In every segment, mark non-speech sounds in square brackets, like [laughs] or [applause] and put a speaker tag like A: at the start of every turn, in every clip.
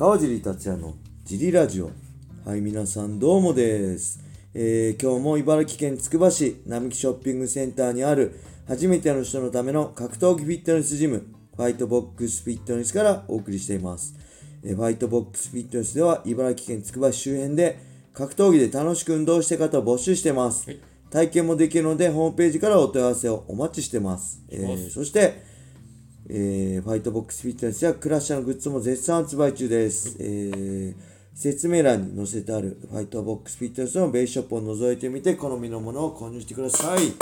A: 川尻達也のジリラジオ。はい皆さんどうもです、えー今日も茨城県つくば市並木ショッピングセンターにある初めての人のための格闘技フィットネスジムファイトボックスフィットネスからお送りしています、えーファイトボックスフィットネスでは茨城県つくば市周辺で格闘技で楽しく運動して方を募集してます、
B: はい。
A: 体験もできるのでホームページからお問い合わせをお待ちしてます、えー
B: ます。
A: そしてえーファイトボックスフィットネスやクラッシャーのグッズも絶賛発売中です。えー説明欄に載せてあるファイトボックスフィットネスのベースショップを覗いてみて好みのものを購入してください。よ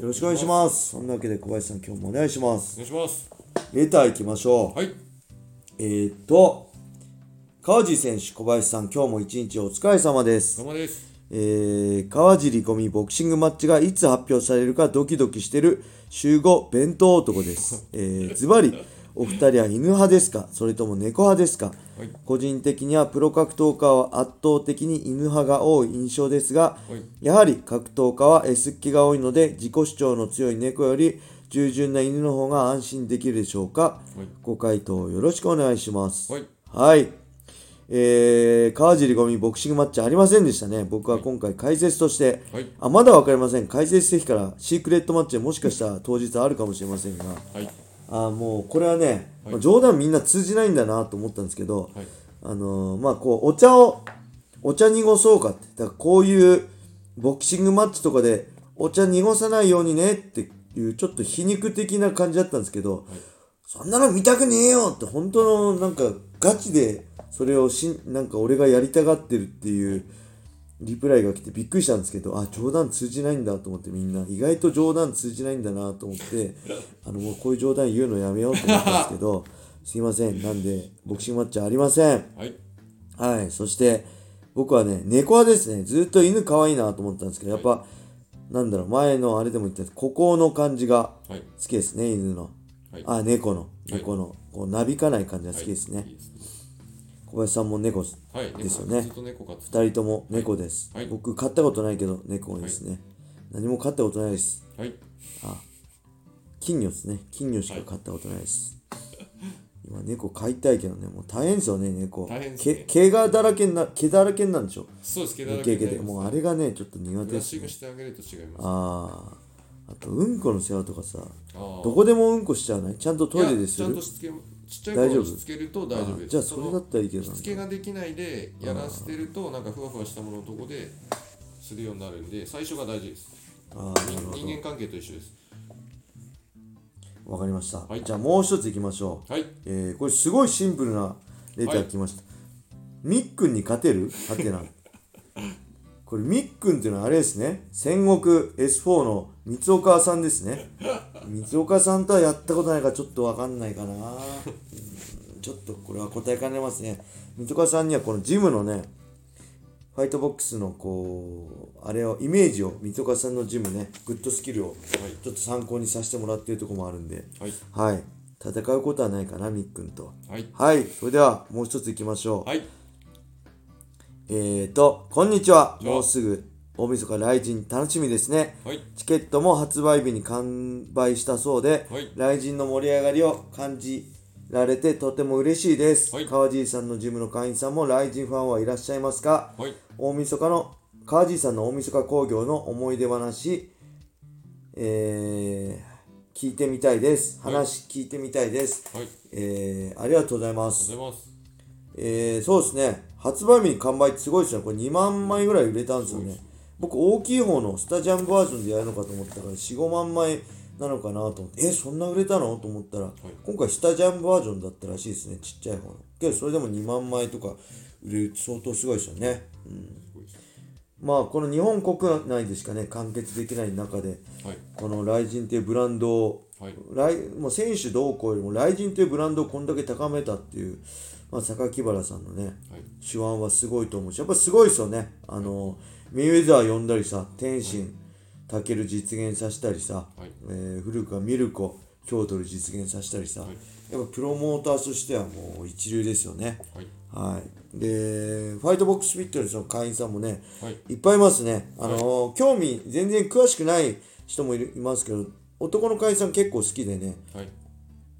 A: ろしくお願いします。そんなわけで小林さん今日もお願いします。
B: お願いします
A: レター行きましょう。
B: はい
A: えーっと、川尻選手、小林さん今日も一日お疲れ様です
B: ど。うもです
A: えー、川尻ゴミボクシングマッチがいつ発表されるかドキドキしてる集合弁当男です。[laughs] えー、ズバリ、お二人は犬派ですか？それとも猫派ですか、
B: はい。
A: 個人的にはプロ格闘家は圧倒的に犬派が多い印象ですが、
B: はい。
A: やはり格闘家は S っ気が多いので自己主張の強い猫より従順な犬の方が安心できるでしょうか、
B: はい。
A: ご回答よろしくお願いします。
B: はい。
A: はい。えー、川尻ゴミボクシングマッチありませんでしたね。僕は今回解説として、
B: はい
A: あ、まだわかりません。解説席からシークレットマッチでもしかしたら当日あるかもしれませんが、
B: はい
A: あもうこれはね、
B: はい
A: まあ冗談みんな通じないんだなと思ったんですけど、
B: はい
A: あのーまあこう、お茶を、お茶濁そうかって。だからこういうボクシングマッチとかで、お茶濁さないようにねっていう、ちょっと皮肉的な感じだったんですけど、そんなの見たくねえよって、本当のなんかガチで、それをしん、なんか俺がやりたがってるっていう、リプライが来てびっくりしたんですけど、あ、冗談通じないんだと思ってみんな、意外と冗談通じないんだなと思って、[laughs] あの、もうこういう冗談言うのやめようと思ったんですけど、[laughs] すいません。なんで、ボクシングマッチありません。
B: はい
A: はい。そして、僕はね、猫派ですね。ずっと犬可愛いなと思ったんですけど、やっぱ、なんだろう、前のあれでも言ったんですここの感じが
B: はい
A: 好きですね、犬の。
B: はい
A: あ、猫の。
B: はい
A: 猫の。こう、なびかない感じが好きですね。
B: いいですね
A: 小林さんも猫
B: はい
A: ですよね。二人とも猫です、
B: はい。
A: 僕飼ったことないけど猫ですね、何も飼ったことないです。
B: はい。
A: 金魚ですね。金魚しか飼ったことないです、今猫飼いたいけどね。もう大変ですよね猫。
B: 大変ですね。
A: 毛毛がだらけにな毛だらけになるんでしょ？
B: そうですけど
A: イケイケで。もうあれがねちょっと苦手
B: ブ
A: ですね。
B: あげると違います。
A: あああとうんこの世話とかさどこでもうんこしちゃわない？ちゃんとトイレでする？
B: いやちゃんとしつけちっちゃい頃しつけると大丈夫です。
A: じゃあそれだったらいいけどな。
B: しつけができないでやらせてるとなんかふわふわしたもののとこでするようになるんで最初が大事です。
A: ああ
B: 人間関係と一緒です。
A: どわかりました、
B: はい。
A: じゃあもう一ついきましょう。
B: はい。
A: えーこれすごいシンプルなレター来ました、みっくんに勝てる？はてなこれみっくんっていうのはあれですね。戦国 S4 の三岡さんですね。三岡さんとはやったことないからちょっとわかんないかな。うんちょっとこれは答えかねますね。三岡さんにはこのジムのねファイトボックスのこうあれをイメージを三岡さんのジムねグッドスキルをちょっと参考にさせてもらっているところもあるんで
B: はい。
A: はい。戦うことはないかなみっくんと。
B: はい。
A: はい、それではもう一ついきましょう。
B: はい
A: えーと、こんにちは。もうすぐ大晦日来神楽しみですね。
B: はい
A: チケットも発売日に完売したそうで、
B: はい
A: 来神の盛り上がりを感じられてとても嬉しいです。
B: はい
A: 川尻さんのジムの会員さんも来神ファンはいらっしゃいますか？
B: はい
A: 大晦日の川尻さんの大晦日工業の思い出話、えー、聞いてみたいです。
B: はい
A: 話聞いてみたいです。えー、ありが
B: と。うございます
A: えー、そうですね。発売日に完売ってすごいですね。これ2万枚ぐらい売れたんですよね。僕、大きい方のスタジアムバージョンでやるのかと思ったから、4、5万枚なのかなと思って、え、そんな売れたのと思ったら、今回スタジアムバージョンだったらしいですね。ちっちゃい方の。けど、それでも2万枚とか売れるって相当すごいですよね。うん。まあ、この日本国内でしかね、完結できない中で、
B: はい
A: このライジンっていうブランドを
B: はい
A: 来もう選手どうこうよりもライジンというブランドをこんだけ高めたっていう、まあ、榊原さんのね
B: はい。
A: 手腕はすごいと思うしやっぱすごいですよね。あのメイウェザー呼んだりさ天心タケル実現させたりさ、
B: はい。
A: えー古くはミルコ京都ル実現させたりさ、
B: はい。
A: やっぱプロモーターとしてはもう一流ですよね。
B: はい。
A: はい。でファイトボックスフィットネスの会員さんもね、
B: はい。
A: いっぱいいますね。あのー興味、全然詳しくない人もいるいますけど、男の会員さん結構好きでね、
B: はい。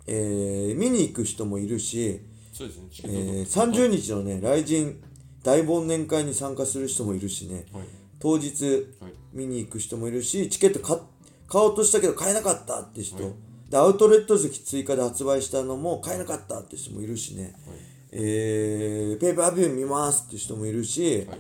A: えー見に行く人もいるし、
B: そうですね。チケ
A: え
B: ット
A: ー、30日のね来人大忘年会に参加する人もいるしね。
B: はい。
A: 当日
B: はい。
A: 見に行く人もいるしチケット買買おうとしたけど買えなかったって人、
B: はい。
A: でアウトレット席追加で発売したのも買えなかったって人もいるしね、
B: はい。
A: えーペーパービュー見ますって人もいるし、
B: はい。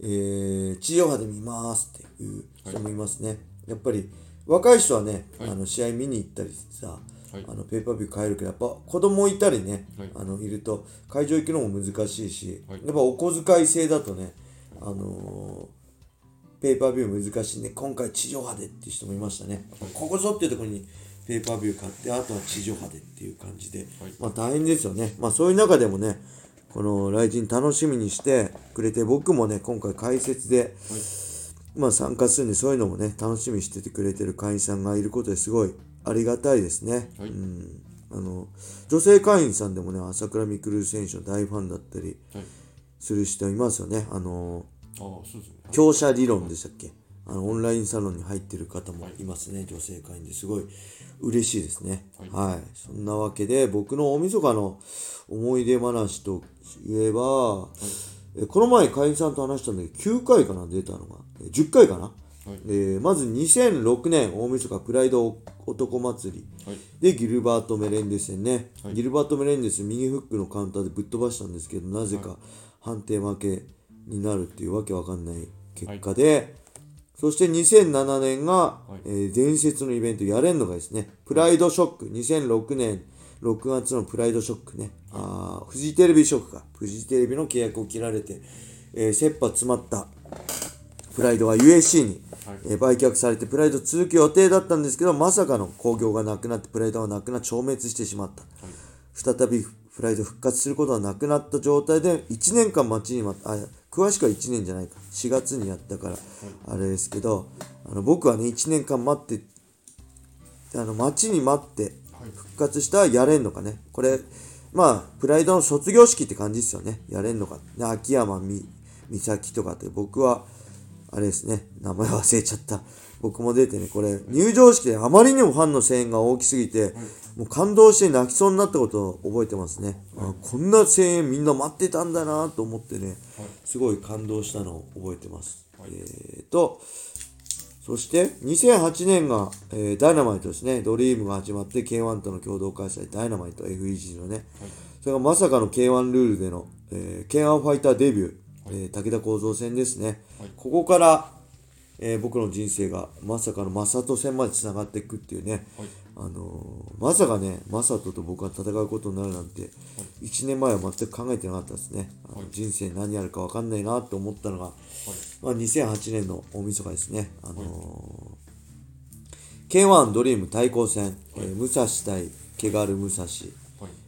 A: えー地上波で見ますっていう人もいますね、やっぱり若い人はね、
B: はい。
A: あの試合見に行ったりさ、
B: はい。
A: あのペーパービュー買えるけどやっぱ子供いたりね、
B: はい。
A: あのいると会場行くのも難しいし、
B: はい。
A: やっぱお小遣い制だとね、あのーペーパービュー難しいんで今回地上波でっていう人もいましたね、ここぞっていうところにペーパービュー買ってあとは地上波でっていう感じで、
B: はい。
A: まあ大変ですよね。まあそういう中でもねこの来人楽しみにしてくれて僕もね今回解説で、まあ参加するんでそういうのもね楽しみにしててくれてる会員さんがいることですごいありがたいですね、
B: はい。
A: うん。あの女性会員さんでもね朝倉未来選手の大ファンだったり
B: はい。
A: する人いますよね。あの強者理論でしたっけ？あのオンラインサロンに入ってる方もい。ますね、女性会員ですごい嬉しいですね。はい、そんなわけで僕の大晦日の思い出話といえば、えこの前会員さんと話したんだけど9回かな出たのが。え10回かな、えーまず2006年大晦日プライド男祭り。
B: はい。
A: でギルバート・メレンデス戦ね、
B: はい。
A: ギルバート・メレンデス右フックのカウンターでぶっ飛ばしたんですけどなぜか判定負けになるっていうわけわかんない結果で、そして2007年が、
B: い。
A: えー伝説のイベントやれんのがですね。プライドショック。2006年6月のプライドショックね、あーフジテレビショックか。フジテレビの契約を切られて、えー切羽詰まった。プライドが USC に、
B: はい
A: えー売却されてプライド続く予定だったんですけどまさかの興行がなくなってプライドがなくなって消滅してしまった、再びプライド復活することはなくなった状態で1年間待ちに待ったあ詳しくは1年じゃないか。4月にやったからあれですけどあの僕はね1年間待ってあの待ちに待って復活したやれんのかね。これまあプライドの卒業式って感じですよね。やれんのか。ね秋山み美咲とかって僕はあれですね。名前忘れちゃった。僕も出てねこれ入場式であまりにもファンの声援が大きすぎて、もう感動して泣きそうになったことを覚えてますね、あこんな声援みんな待ってたんだなと思ってね、すごい感動したのを覚えてます、えーとそして2008年が、えーダイナマイトですね。ドリームが始まって K1 との共同開催、ダイナマイト FEG のね。それがまさかの K1 ルールでの、えー K1 ファイターデビュー、えー武田幸三戦ですね。ここから、えー僕の人生がまさかの正人戦までつながっていくっていうね。あのーまさかね、正人と僕が戦うことになるなんて、1年前は全く考えてなかったですね。あの人生何やるか分かんないなって思ったのが、まあ、2008年の大晦日ですね。あのー K1 ドリーム対抗戦、えー武蔵対ケガル武蔵、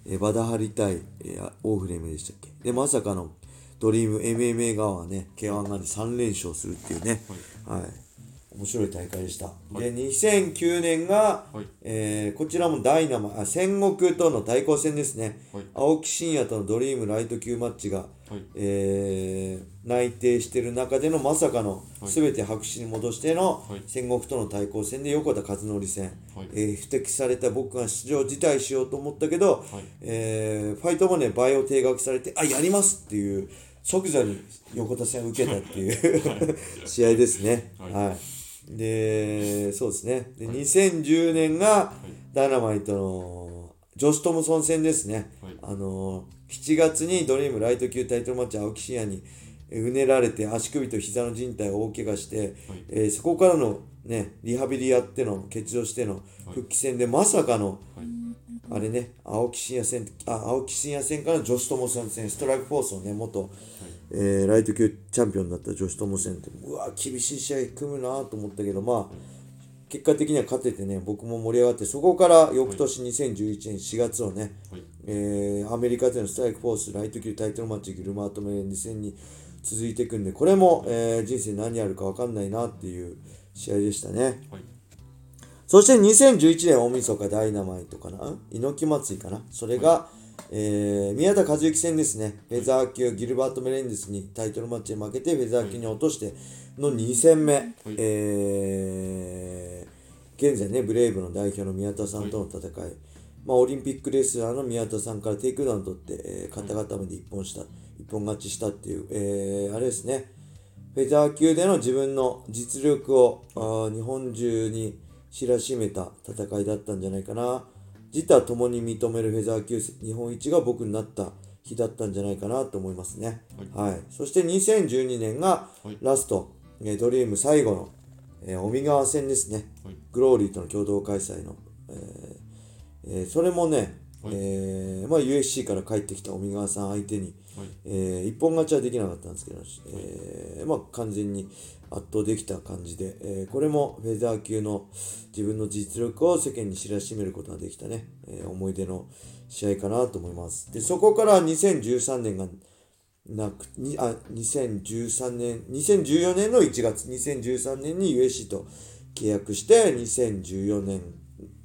A: えーバダハリ対、えーオーフレームでしたっけ。でまさかのドリーム MMA 側はね K1 側に3連勝するっていうね、はい。面白い大会でした、で2009年が、
B: はい。
A: えーこちらもダイナマあ戦国との対抗戦ですね、
B: はい。
A: 青木真也とのドリームライト級マッチが、
B: はい。
A: えー内定している中でのまさかの全て白紙に戻しての
B: はい。
A: 戦国との対抗戦で横田和則戦、
B: はい。
A: えー不適された僕が出場辞退しようと思ったけど、
B: はい。
A: えーファイトマネー倍を定額されてあやりますっていう即座に横田戦を受けたっていう [laughs] 試合ですね。
B: はい。
A: はい。でそうですね。で、2010年がダイナマイトのジョシュ・トムソン戦ですね、
B: はい。
A: あの7月にドリームライト級タイトルマッチ青木真也にえーうねられて足首と膝の靭帯を大怪我して、えーそこからの、ね、リハビリやっての欠場しての復帰戦でまさかの、あれね青木真也戦あ青木真也戦からジョシュ・トムソン戦ストライクフォースのね元、えーライト級チャンピオンだったジョシュ・トムソンってうわ厳しい試合組むなと思ったけどまあ結果的には勝ててね僕も盛り上がってそこから翌年2011年4月をね、
B: はい。
A: えーアメリカでのストライクフォースライト級タイトルマッチギルマート・メレンデ戦に続いていくんでこれも、えー人生何やるか分かんないなっていう試合でしたね。
B: はい
A: そして2011年大晦日ダイナマイトかな？猪木祭りかな？それが、えー宮田和幸戦ですね。フェザー級ギルバート・メレンデスにタイトルマッチで負けてフェザー級に落としての2戦目、えー現在ねブレイブの代表の宮田さんとの戦い、まあ、オリンピックレスラーの宮田さんからテイクダウンを取って、えー肩固めで一本した、一本勝ちしたっていう、えーあれですね、フェザー級での自分の実力をあー日本中に知らしめた戦いだったんじゃないかな。自他共に認めるフェザー級日本一が僕になった日だったんじゃないかなと思いますね。はい。そして2012年が
B: はい
A: ラスト、えードリーム最後の、えー、尾身川戦ですね。
B: はい
A: グローリーとの共同開催の、えーえーそれもね、
B: はい
A: えーまあ、USC から帰ってきた尾身川さん相手に、
B: はい
A: えー一本勝ちはできなかったんですけど、えーまあ、完全に圧倒できた感じで、えーこれもフェザー級の自分の実力を世間に知らしめることができたね、えー思い出の試合かなと思います。で、そこから2013年がなく、にあ、2013年、2014年の1月、2013年に USC と契約して、2014年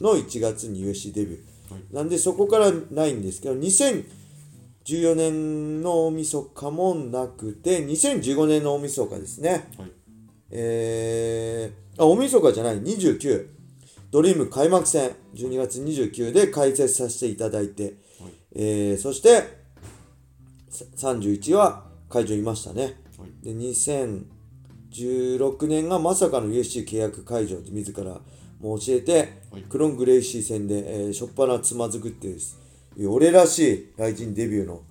A: の1月に USC デビュー。
B: はい
A: なんでそこからないんですけど、2014年の大晦日もなくて、2015年の大晦日ですね。
B: はい
A: えー、あ、大晦日じゃない、29。ドリーム開幕戦、12月29で開設させていただいて、
B: はい
A: えー、そして、さ31は会場いましたね。
B: はい
A: で、2016年がまさかの USC 契約解除って自らも教えて、
B: はい
A: クロン・グレイシー戦で、えー、しょっぱなつまずくっていう俺らしい来人デビューの、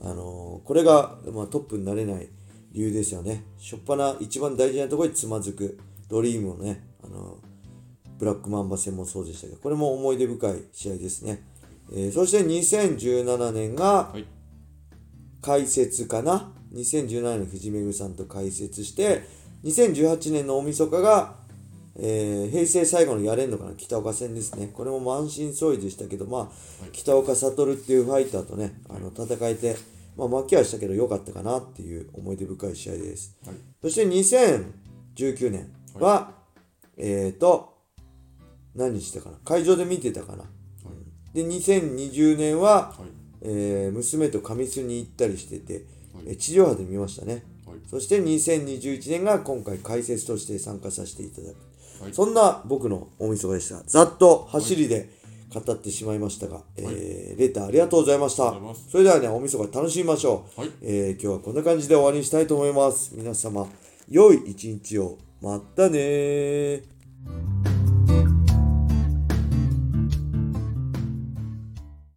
A: あのーこれが、まあ、トップになれない理由ですよね。しょっぱな一番大事なところにつまずく、ドリームのね、あのーブラックマンバ戦もそうでしたけど、これも思い出深い試合ですね。えーそして2017年が
B: はい
A: 解説かな？2017年藤めぐさんと解説して、2018年の大晦日が、えー平成最後のやれんのかな北岡戦ですね。これも満身創痍でしたけど、まあ、北岡悟っていうファイターとね、あの戦えて、まあ、負けはしたけど良かったかなっていう思い出深い試合です。
B: はい。
A: そして2019年は、えっ、と、何したかな？会場で見てたかな、で、2020年は、
B: はい。
A: えー娘と神栖に行ったりしてて、地上波で見ましたね。
B: はい。
A: そして2021年が今回解説として参加させていただく。
B: はい
A: そんな僕の大晦日でした。ざっと走りで語ってしまいましたが、えーレターありがとうございました。それではね、大晦日楽しみましょう。
B: はい
A: えー今日はこんな感じで終わりにしたいと思います。皆様、良い一日を。またねー。